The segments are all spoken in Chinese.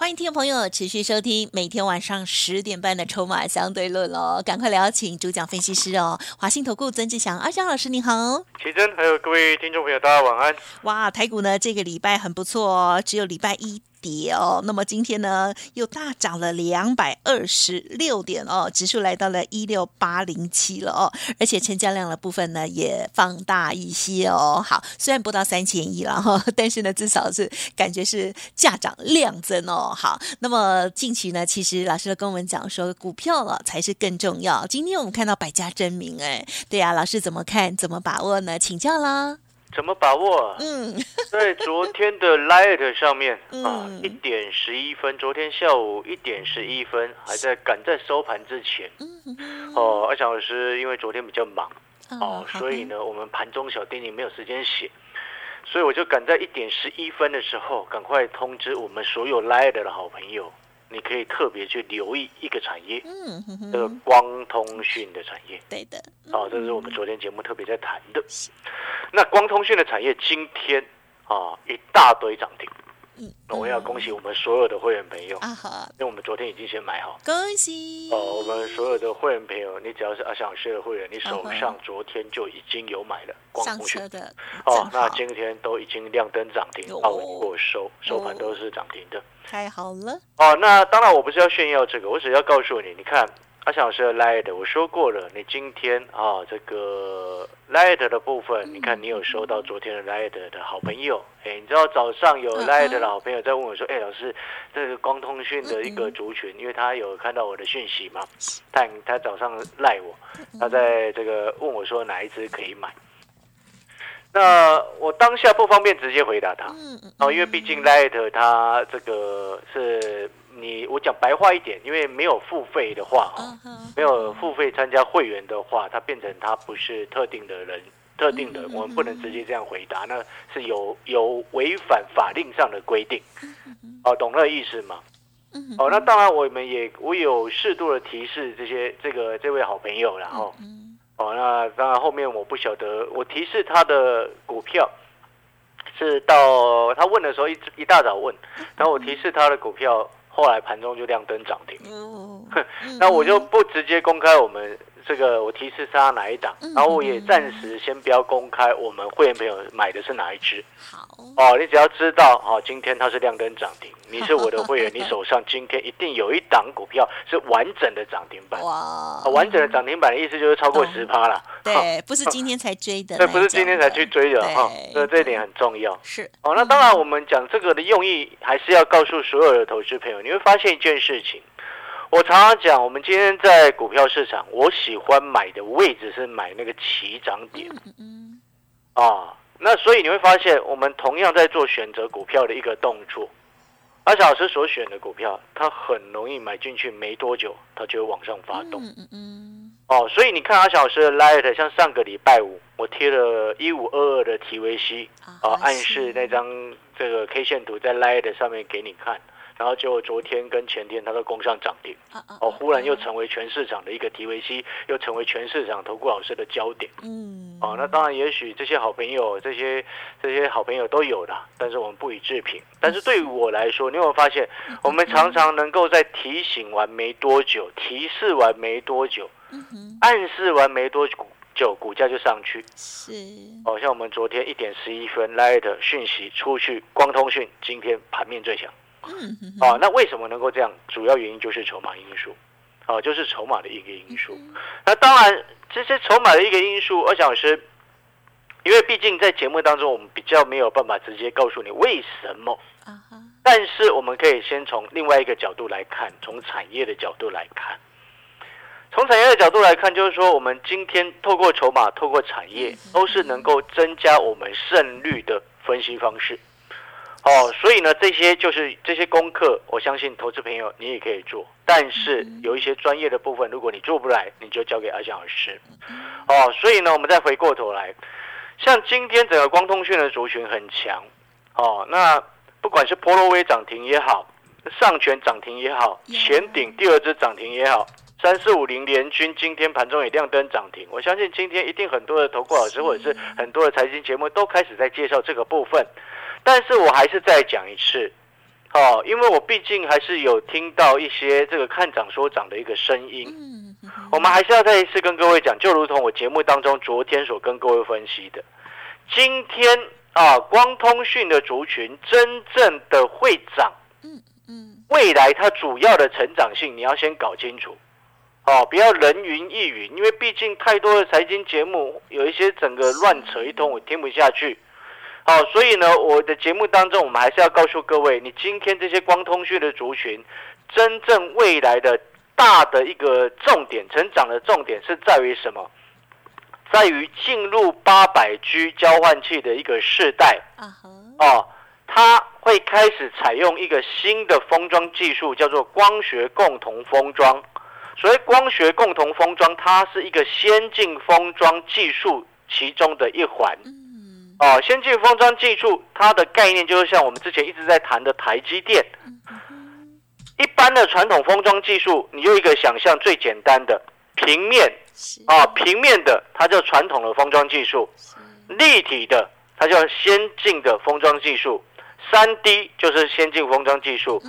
欢迎听众朋友持续收听每天晚上十点半的《筹码相对论》哦，赶快邀请主讲分析师哦，华信投顾曾志祥阿祥老师你好，奇珍还有各位听众朋友大家晚安。哇，台股呢这个礼拜很不错哦，只有礼拜一。跌哦，那么今天呢又大涨了两百二十六点哦，指数来到了一六八零七了哦，而且成交量的部分呢也放大一些哦。好，虽然不到三千亿了哈，但是呢至少是感觉是价涨量增哦。好，那么近期呢，其实老师跟我们讲说，股票了才是更重要。今天我们看到百家争鸣，哎，对呀，老师怎么看？怎么把握呢？请教啦。怎么把握？嗯，在昨天的 Light 上面啊，一点十一分，昨天下午一点十一分，还在赶在收盘之前。哦，阿强老师因为昨天比较忙哦，所以呢，我们盘中小叮咛没有时间写，所以我就赶在一点十一分的时候，赶快通知我们所有 Light 的好朋友。你可以特别去留意一个产业，嗯，这个光通讯的产业，对的，哦，这是我们昨天节目特别在谈的。那光通讯的产业今天啊，一大堆涨停。那我要恭喜我们所有的会员朋友，因为我们昨天已经先买好，恭喜哦！我们所有的会员朋友，你只要是阿翔老师的会员，你手上昨天就已经有买了光通讯的哦，那今天都已经亮灯涨停，到过收收盘都是涨停的，太好了哦！那当然我不是要炫耀这个，我只要告诉你，你看。阿翔老师的 Light，我说过了，你今天啊，这个 Light 的部分，你看你有收到昨天的 Light 的好朋友，哎，你知道早上有 Light 的老朋友在问我说，哎，老师，这个光通讯的一个族群，因为他有看到我的讯息嘛，他他早上赖我，他在这个问我说哪一只可以买，那我当下不方便直接回答他，哦，因为毕竟 Light 他这个是。你我讲白话一点，因为没有付费的话，没有付费参加会员的话，它变成它不是特定的人，特定的，我们不能直接这样回答，那是有有违反法令上的规定。哦，懂那意思吗？哦，那当然我们也我有适度的提示这些这个这位好朋友，然后，哦，那当然后面我不晓得，我提示他的股票是到他问的时候一一大早问，然后我提示他的股票。后来盘中就亮灯涨停，那我就不直接公开我们这个我提示他哪一档，然后我也暂时先不要公开我们会员朋友买的是哪一只。好哦，你只要知道哦，今天它是亮灯涨停。你是我的会员，你手上今天一定有一档股票是完整的涨停板。哇，完整的涨停板的意思就是超过十趴了。对，不是今天才追的。对，不是今天才去追的哈。那这一点很重要。是哦，那当然我们讲这个的用意，还是要告诉所有的投资朋友，你会发现一件事情。我常常讲，我们今天在股票市场，我喜欢买的位置是买那个起涨点。啊，那所以你会发现，我们同样在做选择股票的一个动作。阿小老师所选的股票，它很容易买进去，没多久它就往上发动。嗯嗯哦，所以你看阿小老师的 Light，像上个礼拜五，我贴了一五二二的 TVC，啊，暗示那张这个 K 线图在 Light 上面给你看。然后就昨天跟前天，它都攻上涨停，哦，忽然又成为全市场的一个 TVC，又成为全市场投顾老师的焦点。嗯，哦，那当然，也许这些好朋友，这些这些好朋友都有的，但是我们不予置评。但是对于我来说，你有没有发现，我们常常能够在提醒完没多久，提示完没多久，暗示完没多久，股价就上去。是，哦，像我们昨天一点十一分 Light 讯息出去，光通讯今天盘面最强。嗯，啊，那为什么能够这样？主要原因就是筹码因素，啊，就是筹码的一个因素。那当然，这些筹码的一个因素，二小时，因为毕竟在节目当中，我们比较没有办法直接告诉你为什么。但是我们可以先从另外一个角度来看，从产业的角度来看，从产业的角度来看，就是说，我们今天透过筹码，透过产业，都是能够增加我们胜率的分析方式。哦，所以呢，这些就是这些功课，我相信投资朋友你也可以做。但是有一些专业的部分，如果你做不来，你就交给阿翔老师。哦，所以呢，我们再回过头来，像今天整个光通讯的族群很强。哦，那不管是波罗威涨停也好，上权涨停也好，前顶第二只涨停也好。三四五零联军今天盘中也亮灯涨停，我相信今天一定很多的投顾老师或者是很多的财经节目都开始在介绍这个部分，但是我还是再讲一次，哦，因为我毕竟还是有听到一些这个看涨说涨的一个声音，我们还是要再一次跟各位讲，就如同我节目当中昨天所跟各位分析的，今天啊，光通讯的族群真正的会涨，嗯嗯，未来它主要的成长性你要先搞清楚。哦，不要人云亦云，因为毕竟太多的财经节目，有一些整个乱扯一通，我听不下去。好，所以呢，我的节目当中，我们还是要告诉各位，你今天这些光通讯的族群，真正未来的大的一个重点，成长的重点是在于什么？在于进入八百 G 交换器的一个世代。哦，它会开始采用一个新的封装技术，叫做光学共同封装。所以光学共同封装，它是一个先进封装技术其中的一环。哦，先进封装技术它的概念就是像我们之前一直在谈的台积电。一般的传统封装技术，你用一个想象最简单的平面啊，平面的它叫传统的封装技术，立体的它叫先进的封装技术，三 D 就是先进封装技术。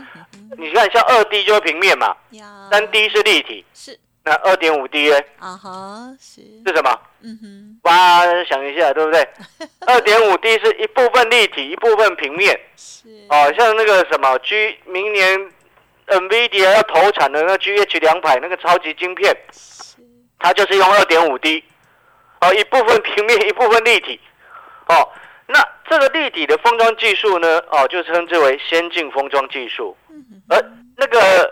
你看，像二 D 就是平面嘛，三 D 是立体，是那二点五 D 呢？啊哈，是是什么？嗯哼，哇，想一下，对不对？二点五 D 是一部分立体，一部分平面。是哦，像那个什么 G，明年 NVIDIA 要投产的那 GH 两百那个超级晶片，它就是用二点五 D，哦，一部分平面，一部分立体，哦。那这个立体的封装技术呢？哦，就称之为先进封装技术。而那个到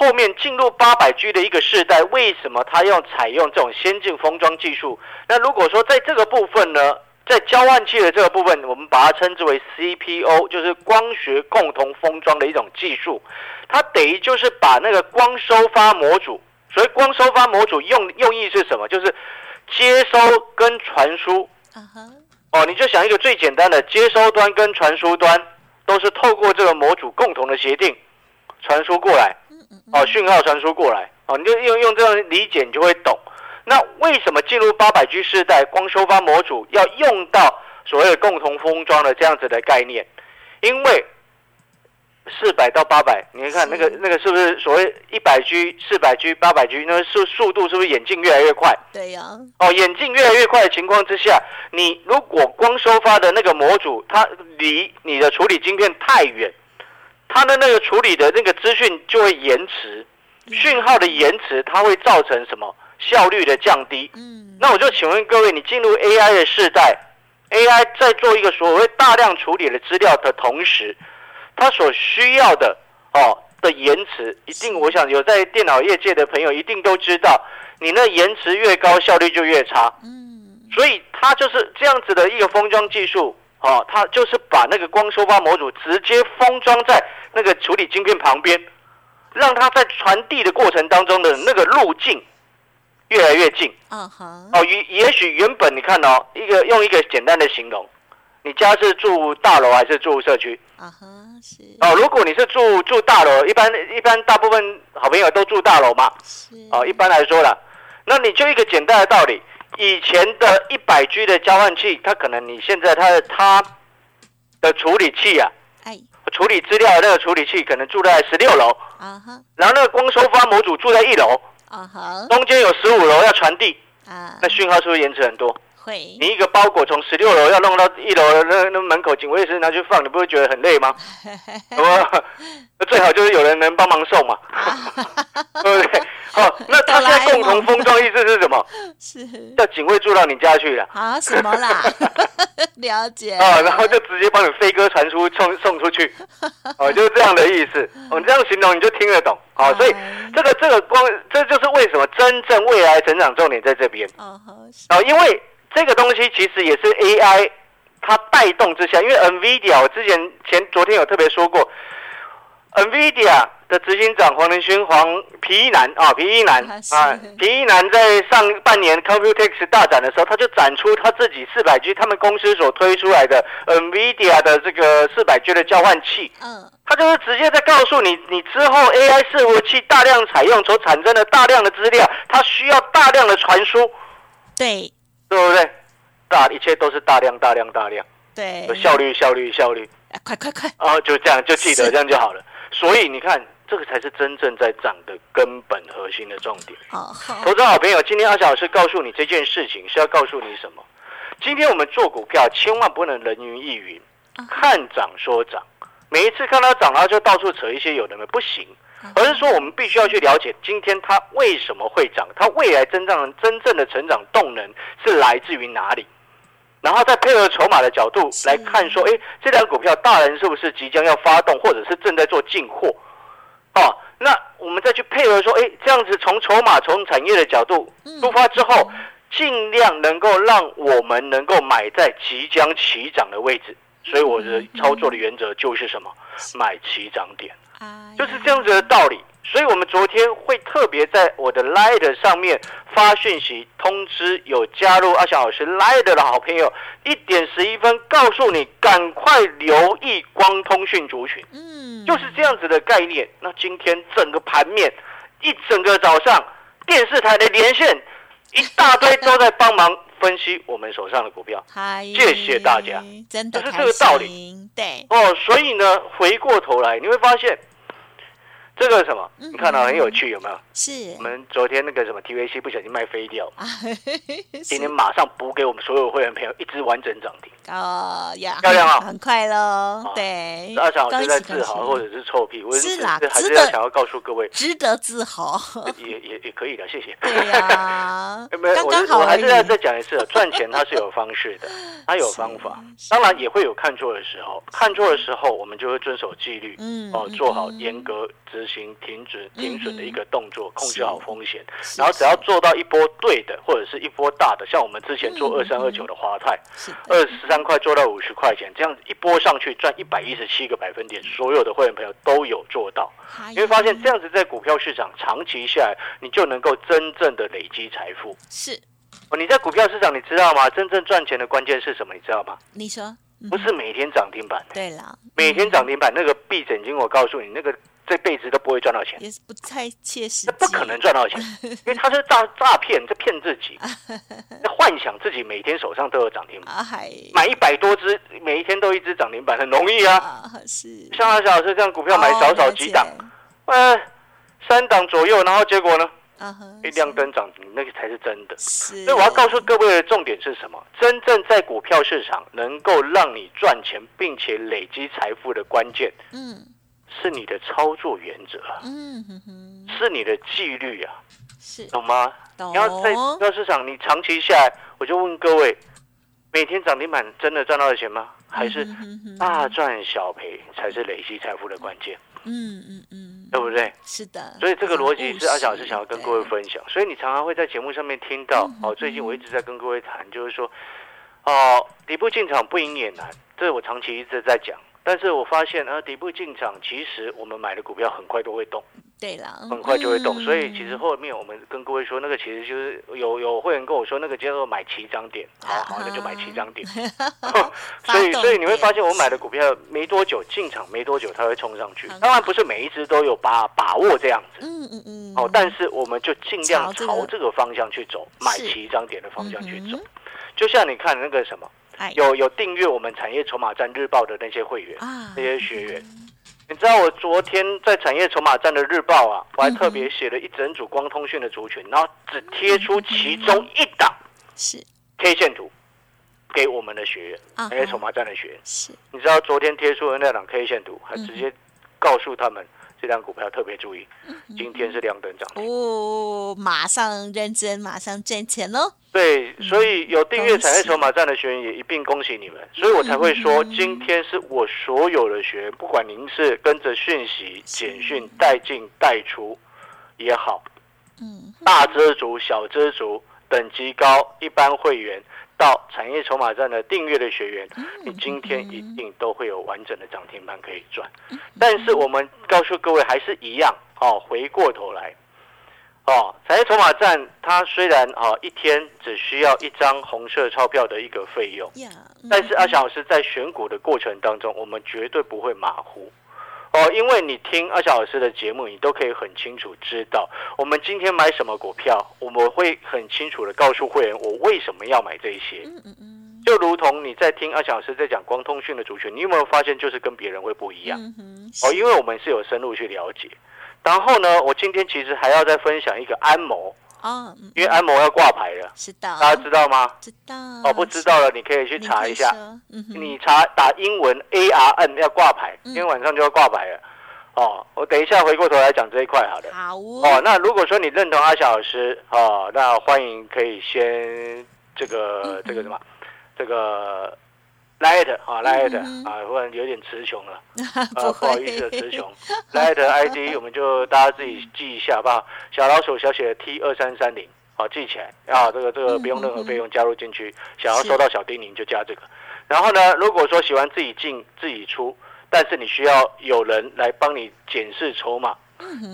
后面进入八百 G 的一个世代，为什么它要采用这种先进封装技术？那如果说在这个部分呢，在交换器的这个部分，我们把它称之为 CPO，就是光学共同封装的一种技术。它等于就是把那个光收发模组，所以光收发模组用用意是什么？就是接收跟传输。哦，你就想一个最简单的接收端跟传输端，都是透过这个模组共同的协定传输过来，哦，讯号传输过来，哦，你就用用这样理解，你就会懂。那为什么进入八百 G 世代，光收发模组要用到所谓的共同封装的这样子的概念？因为四百到八百，你看那个那个是不是所谓一百 G、四百 G、八百 G？那速速度是不是眼镜越来越快？对呀。哦，眼镜越来越快的情况之下，你如果光收发的那个模组，它离你的处理晶片太远，它的那个处理的那个资讯就会延迟，讯号的延迟，它会造成什么效率的降低？嗯。那我就请问各位，你进入 AI 的世代，AI 在做一个所谓大量处理的资料的同时。它所需要的哦的延迟，一定我想有在电脑业界的朋友一定都知道，你那延迟越高，效率就越差。嗯，所以它就是这样子的一个封装技术哦，它就是把那个光收发模组直接封装在那个处理晶片旁边，让它在传递的过程当中的那个路径越来越近。嗯哼，哦，也也许原本你看哦，一个用一个简单的形容，你家是住大楼还是住社区？啊哈。哦，如果你是住住大楼，一般一般大部分好朋友都住大楼嘛。是。哦，一般来说了，那你就一个简单的道理，以前的一百 G 的交换器，它可能你现在它的它的处理器啊，哎，处理资料的那个处理器可能住在十六楼。啊哈。然后那个光收发模组住在一楼。啊哈。中间有十五楼要传递。啊。那讯号是不是延迟很多？会，你一个包裹从十六楼要弄到一楼那那门口，警卫室拿去放，你不会觉得很累吗？那最好就是有人能帮忙送嘛，对不对？好，那 他现在共同封装意思是什么？是叫警卫住到你家去了啊？什么啦？了解啊，然后就直接帮你飞鸽传书送送出去，哦，就是这样的意思。我这样形容你就听得懂。好，所以这个这个光，这就是为什么真正未来成长重点在这边。哦，好，因为。这个东西其实也是 AI 它带动之下，因为 NVIDIA 我之前前昨天有特别说过 NVIDIA 的执行长黄仁勋黄皮衣男啊，皮衣男啊皮衣男在上半年 Computex 大展的时候，他就展出他自己四百 G 他们公司所推出来的 NVIDIA 的这个四百 G 的交换器，嗯，他就是直接在告诉你，你之后 AI 伺服器大量采用所产生的大量的资料，它需要大量的传输，对对不对？大一切都是大量大量大量，对有，效率效率效率。啊快快快，哦，就这样就记得这样就好了。所以你看，这个才是真正在涨的根本核心的重点。哦好，投资好朋友，今天阿小老师告诉你这件事情是要告诉你什么？今天我们做股票千万不能人云亦云，看涨说涨，每一次看它涨，然后就到处扯一些有的没不行，而是说我们必须要去了解今天它为什么会涨，它未来真正真正的成长动能是来自于哪里。然后再配合筹码的角度来看，说，哎，这两股票大人是不是即将要发动，或者是正在做进货？哦，那我们再去配合说，哎，这样子从筹码、从产业的角度出发之后，尽量能够让我们能够买在即将起涨的位置。所以我的操作的原则就是什么？买起涨点，哎就是这样子的道理。所以我们昨天会特别在我的 Light 上面发讯息通知有加入阿翔老师 Light 的好朋友，一点十一分告诉你赶快留意光通讯族群。嗯，就是这样子的概念。那今天整个盘面，一整个早上，电视台的连线一大堆都在帮忙分析我们手上的股票。嗨，谢谢大家，真的就是这个道理理，对，哦，所以呢，回过头来你会发现，这个什么，嗯你看到很有趣，有没有？是。我们昨天那个什么 TVC 不小心卖飞掉，啊，今天马上补给我们所有会员朋友一只完整涨停。哦呀，漂亮啊。很快喽哦，对，阿翔老师在自豪，或者是臭屁，我是啦还是要想要告诉各位，值得自豪，也也也可以的，谢谢。对呀。没有，刚我我还是要再讲一次，赚钱它是有方式的，它有方法，当然也会有看错的时候，看错的时候我们就会遵守纪律，嗯嗯，哦做好嗯严格执行停止嗯停损的一个动作，控制好风险，然后只要做到一波对的，或者是一波大的，像我们之前做嗯二三二九的华泰，二十三块做到五十块钱，这样一波上去赚一百一十七个百分点，所有的会员朋友都有做到。你你会发现这样子在股票市场长期下来，你就能够真正的累积财富。是，哦，你在股票市场，你知道吗？真正赚钱的关键是什么？你知道吗？你说，嗯不是每天涨停板，对了，每天涨停板那个闭着眼睛，我告诉你，那个这辈子都不会赚到钱，也是不太切实不可能赚到钱，因为他是诈诈骗，在骗自己，那幻想自己每天手上都有涨停板，啊，买一百多只，每一天都一只涨停板，很容易啊。啊，是。像阿小老师这样股票买少少几档，哦呃，三档左右，然后结果呢，一亮灯涨停，那个才是真的。所以我要告诉各位的重点是什么？真正在股票市场能够让你赚钱并且累积财富的关键，嗯是你的操作原则，嗯哼哼，是你的纪律啊，是懂吗？懂你要在股票市场，你长期下来，我就问各位，每天涨停板真的赚到了钱吗？还是大赚小赔才是累积财富的关键，嗯嗯嗯，对不对？是的，所以这个逻辑是阿小是想要跟各位分享，所以你常常会在节目上面听到嗯哦。最近我一直在跟各位谈，就是说，哦，底部进场不赢也难，这我长期一直在讲。但是我发现，呃，底部进场，其实我们买的股票很快都会动，对了，很快就会动。嗯所以其实后面我们跟各位说，那个其实就是有有会员跟我说，那个叫做买齐涨点。好好，那就买齐涨点。所以所以你会发现，我买的股票没多久进场，没多久它会冲上去。当然不是每一只都有把把握这样子。嗯嗯嗯，哦，但是我们就尽量朝这个方向去走，买是齐涨点的方向去走嗯。就像你看那个什么，哎有有订阅我们产业筹码站日报的那些会员、啊那些学员，你知道我昨天在产业筹码站的日报啊，我还特别写了一整组光通讯的族群，然后只贴出其中一档是。K 线图给我们的学员，啊产业筹码站的学员。是。你知道昨天贴出的那档 K 线图，还嗯直接告诉他们这档股票特别注意，今天是亮灯涨停。哦，马上认真，马上赚钱喽！对，所以有订阅产业筹码站的学员也一并恭喜你们，所以我才会说，嗯今天是我所有的学员，不管您是跟着讯息、简讯带进带出也好，嗯，大遮族、小遮族等级高一般会员到产业筹码站的订阅的学员，你今天一定都会有完整的涨停板可以赚。但是我们告诉各位还是一样哦，回过头来。哦，产业筹码站它虽然哦一天只需要一张红色钞票的一个费用，但是阿翔老师在选股的过程当中，我们绝对不会马虎。哦，因为你听阿翔老师的节目，你都可以很清楚知道我们今天买什么股票，我们会很清楚的告诉会员我为什么要买这些。就如同你在听阿翔老师在讲光通讯的主权，你有没有发现就是跟别人会不一样？哦，因为我们是有深入去了解。然后呢，我今天其实还要再分享一个安谋哦，因为安谋要挂牌了，知道大家知道吗？知道哦，不知道了，你可以去查一下。你查打英文 A R N 要挂牌，今天晚上就要挂牌了。哦，我等一下回过头来讲这一块，好的。好哦。那如果说你认同阿小老师哦，那欢迎可以先这个这个什么这个。Light 啊，Light 啊，忽然有点词穷了，啊，不好意思，词穷。Light ID 我们就大家自己记一下，好不好？小老鼠小写 T 二三三零，好记起来啊，这个这个不用任何费用加入进去，想要收到小叮咛就加这个。然后呢，如果说喜欢自己进自己出，但是你需要有人来帮你检视筹码、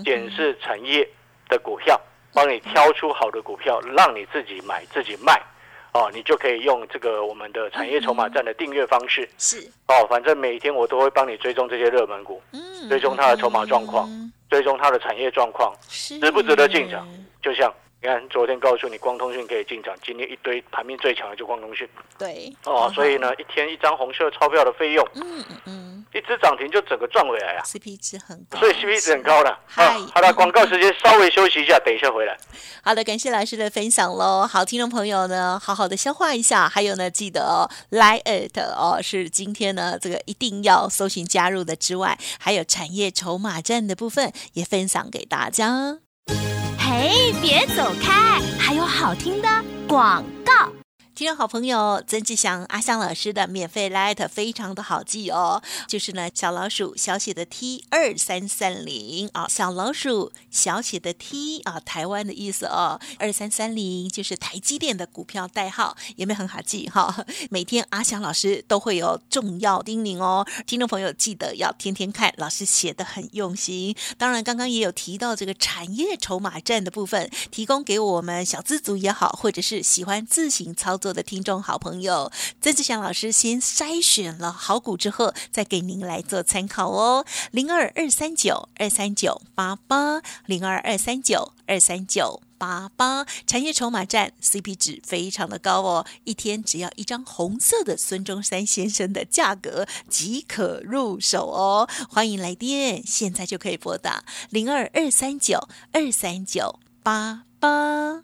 检视产业的股票，帮你挑出好的股票，让你自己买自己卖。哦，你就可以用这个我们的产业筹码站的订阅方式，是。哦，反正每天我都会帮你追踪这些热门股，嗯，追踪它的筹码状况，追踪它的产业状况，值不值得进场？就像你看，昨天告诉你光通讯可以进场，今天一堆盘面最强的就光通讯，对，哦，所以呢，一天一张红色钞票的费用，嗯嗯。一只涨停就整个赚回来啊！CP 值很高，所以 CP 值很高的。好，好的，广告时间稍微休息一下，等一下回来。好的，感谢老师的分享喽。好，听众朋友呢，好好的消化一下。还有呢，记得哦，Line 哦是今天呢这个一定要搜寻加入的之外，还有产业筹码站的部分也分享给大家。嘿，别走开，还有好听的广告。听众好朋友曾志祥阿香老师的免费 light 非常的好记哦，就是呢小老鼠小写的 T 二三三零啊，小老鼠小写的 T 啊，台湾的意思哦，二三三零就是台积电的股票代号，有没有很好记哈？每天阿香老师都会有重要叮咛哦，听众朋友记得要天天看，老师写的很用心。当然刚刚也有提到这个产业筹码站的部分，提供给我们小资族也好，或者是喜欢自行操作。的听众好朋友曾志祥老师先筛选了好股之后，再给您来做参考哦。零二二三九二三九八八，零二二三九二三九八八。产业筹码站 CP 值非常的高哦，一天只要一张红色的孙中山先生的价格即可入手哦。欢迎来电，现在就可以拨打零二二三九二三九八八。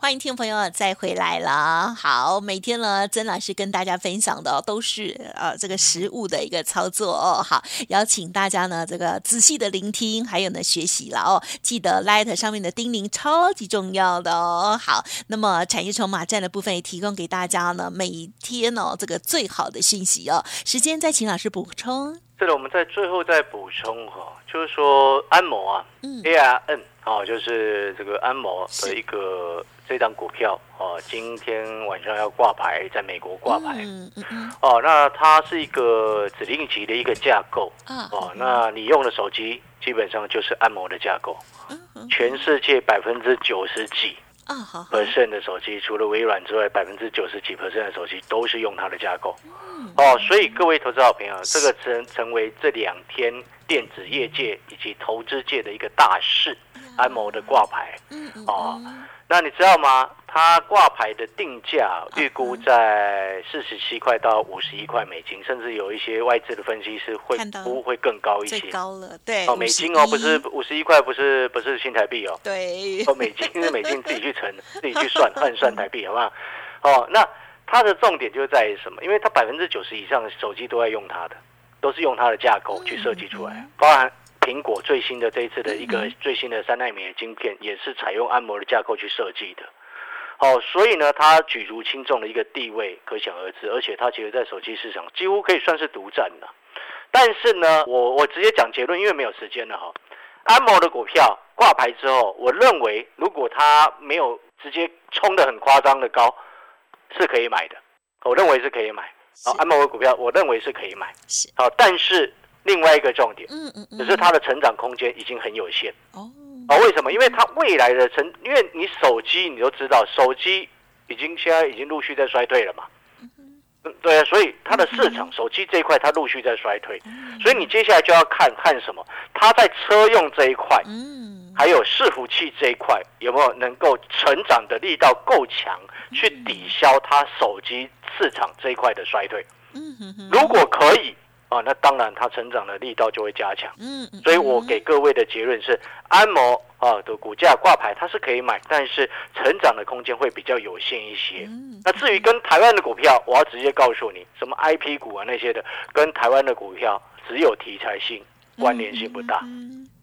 欢迎听众朋友再回来了。好，每天呢，曾老师跟大家分享的都是呃这个实物的一个操作哦。好，邀请大家呢这个仔细的聆听，还有呢学习了哦。记得 Light 上面的叮咛超级重要的哦。好，那么产业筹码站的部分也提供给大家呢，每天哦这个最好的讯息哦。时间再请老师补充。是的，我们在最后再补充哈，就是说安摩啊嗯，A R N 哦，就是这个安谋的一个。这张股票哦，今天晚上要挂牌，在美国挂牌。哦，那它是一个指令级的一个架构。哦，那你用的手机基本上就是安谋的架构。全世界百分之九十几 percent 的手机，除了微软之外，百分之九十几 percent 的手机都是用它的架构。哦，所以各位投资好朋友，这个成成为这两天电子业界以及投资界的一个大事。安谋的挂牌。哦。那你知道吗？它挂牌的定价预估在四十七块到五十一块美金，甚至有一些外资的分析师会估会更高一最些。高了，对，哦，美金哦，不是五十一块，不是不是新台币哦，对，哦，美金是美金，自己去乘，自己去算换算台币，好不好？哦，那它的重点就在于什么？因为它百分之九十以上的手机都在用它的，都是用它的架构去设计出来，包含苹果最新的这一次的一个最新的三纳米的晶片，也是采用安摩的架构去设计的。哦，所以呢，它举足轻重的一个地位可想而知，而且它其实在手机市场几乎可以算是独占了。但是呢，我我直接讲结论，因为没有时间了哈。安谋的股票挂牌之后，我认为如果它没有直接冲得很夸张的高，是可以买的。我认为是可以买。好、安谋的股票，我认为是可以买。是，好、但是另外一个重点，嗯嗯嗯，只是它的成长空间已经很有限。哦，哦，为什么？因为它未来的成，因为你手机你都知道，手机已经现在已经陆续在衰退了嘛。嗯，对啊，所以它的市场手机这一块它陆续在衰退，所以你接下来就要看看什么，它在车用这一块，嗯，还有伺服器这一块有没有能够成长的力道够强，去抵消它手机市场这一块的衰退。嗯哼哼，如果可以啊，那当然它成长的力道就会加强。嗯嗯，所以我给各位的结论是，安摩啊的股价挂牌它是可以买，但是成长的空间会比较有限一些。嗯那至于跟台湾的股票，我要直接告诉你，什么 IP 股啊那些的，跟台湾的股票只有题材性，关联性不大。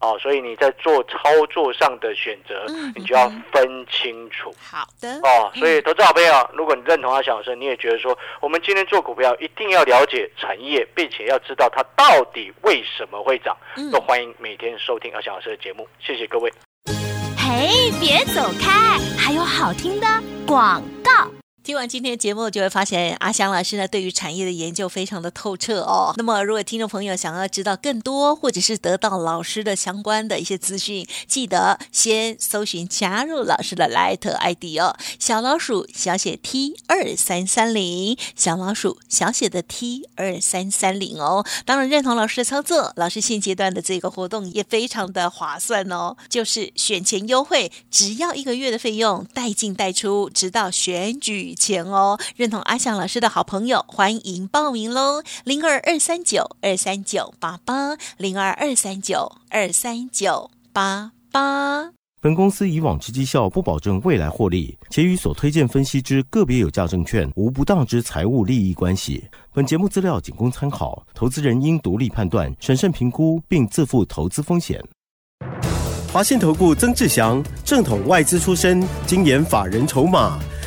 嗯，哦，所以你在做操作上的选择嗯，你就要分清楚。好的，哦，所以投资好朋友，如果你认同阿小老师，你也觉得说，我们今天做股票一定要了解产业，并且要知道它到底为什么会涨，嗯都欢迎每天收听阿小老师的节目。谢谢各位。嘿，别走开，还有好听的广告。听完今天的节目，就会发现阿翔老师呢对于产业的研究非常的透彻哦。那么，如果听众朋友想要知道更多，或者是得到老师的相关的一些资讯，记得先搜寻加入老师的 Light ID 哦，小老鼠小写 T 二三三零，小老鼠小写的 T 二三三零哦。当然认同老师的操作，老师现阶段的这个活动也非常的划算哦，就是选前优惠，只要一个月的费用，带进带出，直到选举前哦。认同阿翔老师的好朋友，欢迎报名喽，零二二三九二三九八八，零二二三九二三九八八。本公司以往之绩效不保证未来获利，且与所推荐分析之个别有价证券无不当之财务利益关系。本节目资料仅供参考，投资人应独立判断、审慎评估，并自负投资风险。华信投顾曾志祥，正统外资出身，精研法人筹码，